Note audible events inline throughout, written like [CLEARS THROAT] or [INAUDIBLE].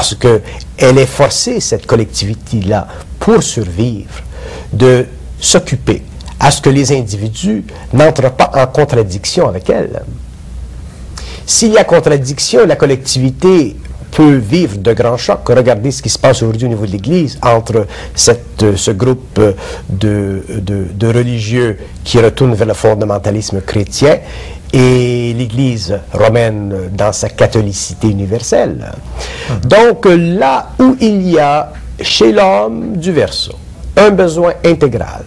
parce qu'elle est forcée, cette collectivité-là, pour survivre, de s'occuper à ce que les individus n'entrent pas en contradiction avec elle. S'il y a contradiction, la collectivité peut vivre de grands chocs. Regardez ce qui se passe aujourd'hui au niveau de l'Église entre cette, ce groupe de, de, religieux qui retournent vers le fondamentalisme chrétien et l'Église romaine dans sa catholicité universelle. Donc là où il y a chez l'homme du verso un besoin intégral,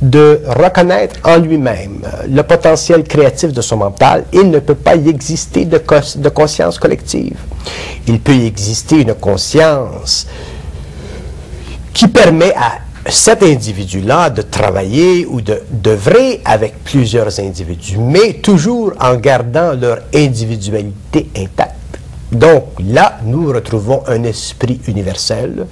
de reconnaître en lui-même le potentiel créatif de son mental, il ne peut pas y exister de, de conscience collective. Il peut y exister une conscience qui permet à cet individu-là de travailler ou d'œuvrer avec plusieurs individus, mais toujours en gardant leur individualité intacte. Donc là, nous retrouvons un esprit universel,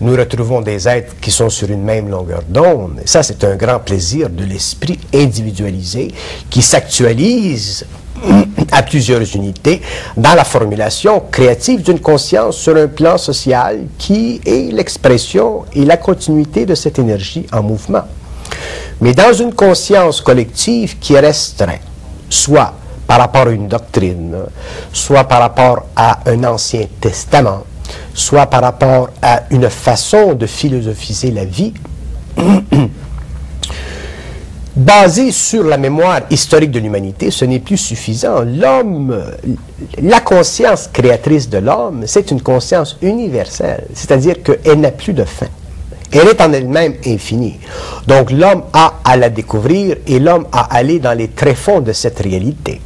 nous retrouvons des êtres qui sont sur une même longueur d'onde. Ça, c'est un grand plaisir de l'esprit individualisé qui s'actualise [CLEARS THROAT] à plusieurs unités dans la formulation créative d'une conscience sur un plan social qui est l'expression et la continuité de cette énergie en mouvement. Mais dans une conscience collective qui est restreinte, soit par rapport à une doctrine, soit par rapport à un ancien testament, soit par rapport à une façon de philosophiser la vie, [CLEARS THROAT] basée sur la mémoire historique de l'humanité, ce n'est plus suffisant. L'homme, la conscience créatrice de l'homme, c'est une conscience universelle, c'est-à-dire qu'elle n'a plus de fin. Elle est en elle-même infinie. Donc l'homme a à la découvrir et l'homme a à aller dans les tréfonds de cette réalité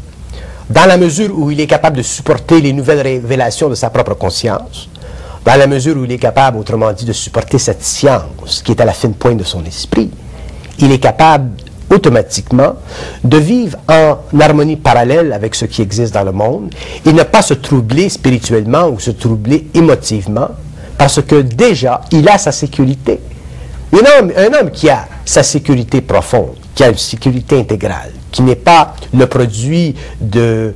dans la mesure où il est capable de supporter les nouvelles révélations de sa propre conscience, dans la mesure où il est capable, autrement dit, de supporter cette science qui est à la fine pointe de son esprit, il est capable automatiquement de vivre en harmonie parallèle avec ce qui existe dans le monde et ne pas se troubler spirituellement ou se troubler émotivement parce que déjà, il a sa sécurité. Un homme, qui a sa sécurité profonde, qui a une sécurité intégrale, qui n'est pas le produit de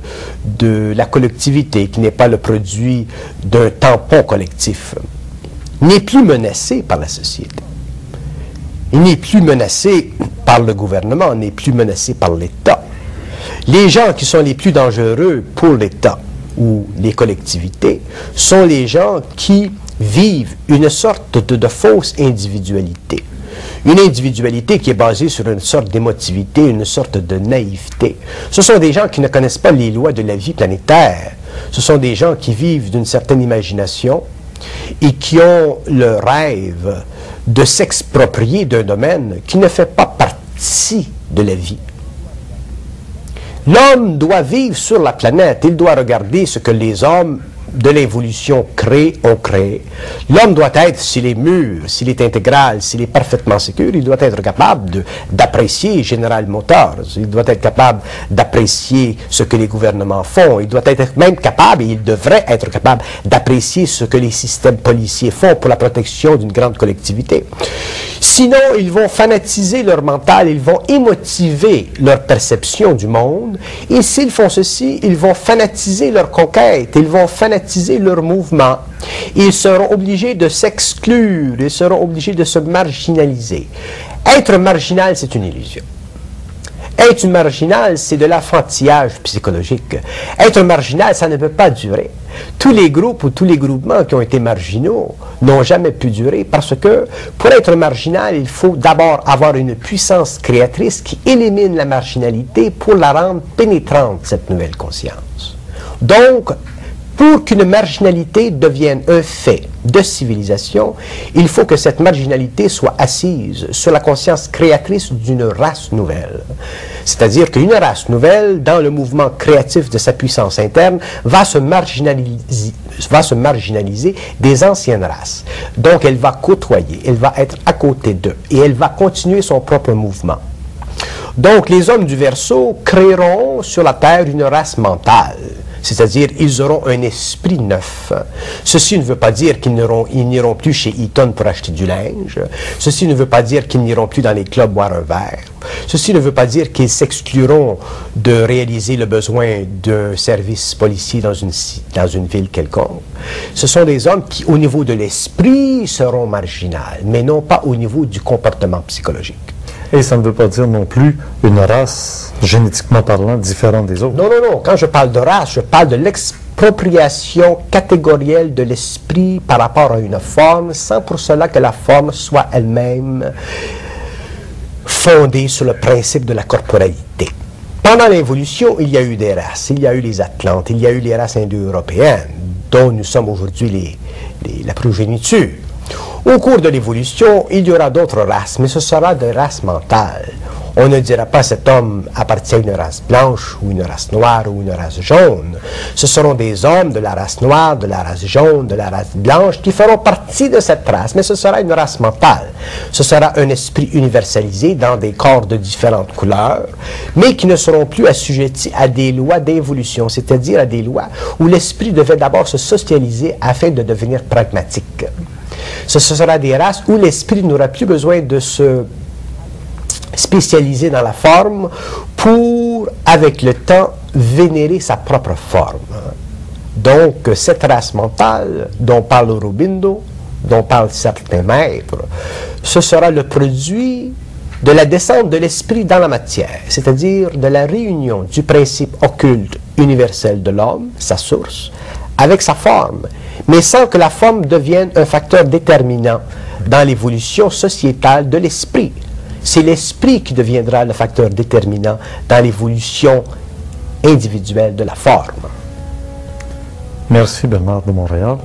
la collectivité, qui n'est pas le produit d'un tampon collectif, n'est plus menacé par la société. N'est plus menacé par le gouvernement, n'est plus menacé par l'État. Les gens qui sont les plus dangereux pour l'État ou les collectivités sont les gens qui vivent une sorte de, de fausse individualité une individualité qui est basée sur une sorte d'émotivité, une sorte de naïveté. Ce sont des gens qui ne connaissent pas les lois de la vie planétaire. Ce sont des gens qui vivent d'une certaine imagination et qui ont le rêve de s'exproprier d'un domaine qui ne fait pas partie de la vie. L'homme doit vivre sur la planète, il doit regarder ce que les hommes de l'évolution créée ont créé. L'homme doit être, s'il est mûr, s'il est intégral, s'il est parfaitement sécure, il doit être capable d'apprécier General Motors, il doit être capable d'apprécier ce que les gouvernements font, il doit être même capable, et il devrait être capable d'apprécier ce que les systèmes policiers font pour la protection d'une grande collectivité. Sinon, ils vont fanatiser leur mental, ils vont émotiver leur perception du monde, et s'ils font ceci, ils vont fanatiser leur conquête, ils vont fanatiser leur mouvement. Ils seront obligés de s'exclure, ils seront obligés de se marginaliser. Être marginal, c'est une illusion. Être marginal, c'est de l'affantillage psychologique. Être marginal, ça ne peut pas durer. Tous les groupes ou tous les groupements qui ont été marginaux n'ont jamais pu durer parce que pour être marginal, il faut d'abord avoir une puissance créatrice qui élimine la marginalité pour la rendre pénétrante, cette nouvelle conscience. Donc, pour qu'une marginalité devienne un fait de civilisation, il faut que cette marginalité soit assise sur la conscience créatrice d'une race nouvelle. C'est-à-dire qu'une race nouvelle, dans le mouvement créatif de sa puissance interne, va se marginaliser, va se marginaliser des anciennes races. Donc elle va côtoyer, elle va être à côté d'eux et elle va continuer son propre mouvement. Donc les hommes du Verseau créeront sur la Terre une race mentale c'est-à-dire ils auront un esprit neuf. Ceci ne veut pas dire qu'ils n'iront plus chez Eaton pour acheter du linge. Ceci ne veut pas dire qu'ils n'iront plus dans les clubs boire un verre. Ceci ne veut pas dire qu'ils s'excluront de réaliser le besoin d'un service policier dans une, dans une ville quelconque. Ce sont des hommes qui, au niveau de l'esprit, seront marginaux, mais non pas au niveau du comportement psychologique. Et ça ne veut pas dire non plus une race, génétiquement parlant, différente des autres. Non, non, non. Quand je parle de race, je parle de l'expropriation catégorielle de l'esprit par rapport à une forme, sans pour cela que la forme soit elle-même fondée sur le principe de la corporalité. Pendant l'évolution, il y a eu des races. Il y a eu les Atlantes, il y a eu les races indo-européennes, dont nous sommes aujourd'hui la progéniture. Au cours de l'évolution, il y aura d'autres races, mais ce sera des races mentales. On ne dira pas cet homme appartient à une race blanche ou une race noire ou une race jaune. Ce seront des hommes de la race noire, de la race jaune, de la race blanche qui feront partie de cette race, mais ce sera une race mentale. Ce sera un esprit universalisé dans des corps de différentes couleurs, mais qui ne seront plus assujettis à des lois d'évolution, c'est-à-dire à des lois où l'esprit devait d'abord se socialiser afin de devenir pragmatique. Sera des races où l'esprit n'aura plus besoin de se spécialiser dans la forme pour, avec le temps, vénérer sa propre forme. Donc, cette race mentale dont parle Aurobindo, dont parlent certains maîtres, ce sera le produit de la descente de l'esprit dans la matière, c'est-à-dire de la réunion du principe occulte universel de l'homme, sa source, avec sa forme, mais sans que la forme devienne un facteur déterminant dans l'évolution sociétale de l'esprit. C'est l'esprit qui deviendra le facteur déterminant dans l'évolution individuelle de la forme. Merci Bernard de Montréal.